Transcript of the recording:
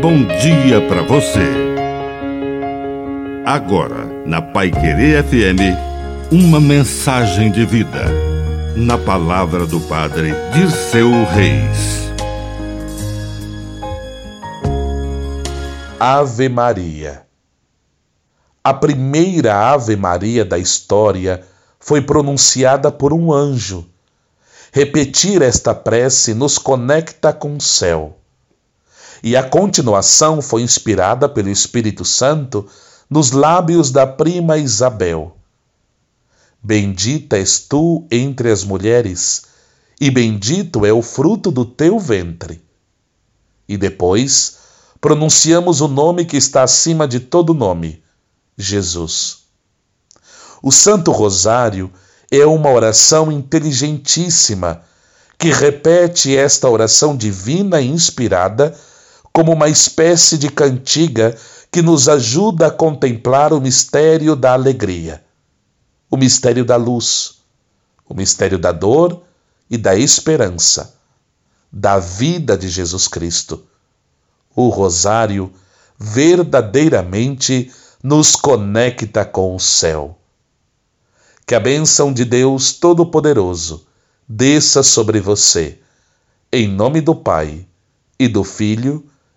bom dia para você. Agora, na Pai Querer FM, uma mensagem de vida. Na palavra do Padre de seu Reis. Ave Maria. A primeira Ave Maria da história foi pronunciada por um anjo. Repetir esta prece nos conecta com o céu e a continuação foi inspirada pelo Espírito Santo nos lábios da prima Isabel. Bendita és tu entre as mulheres, e bendito é o fruto do teu ventre. E depois pronunciamos o nome que está acima de todo nome, Jesus. O Santo Rosário é uma oração inteligentíssima que repete esta oração divina e inspirada como uma espécie de cantiga que nos ajuda a contemplar o mistério da alegria, o mistério da luz, o mistério da dor e da esperança, da vida de Jesus Cristo. O Rosário verdadeiramente nos conecta com o céu. Que a bênção de Deus Todo-Poderoso desça sobre você, em nome do Pai e do Filho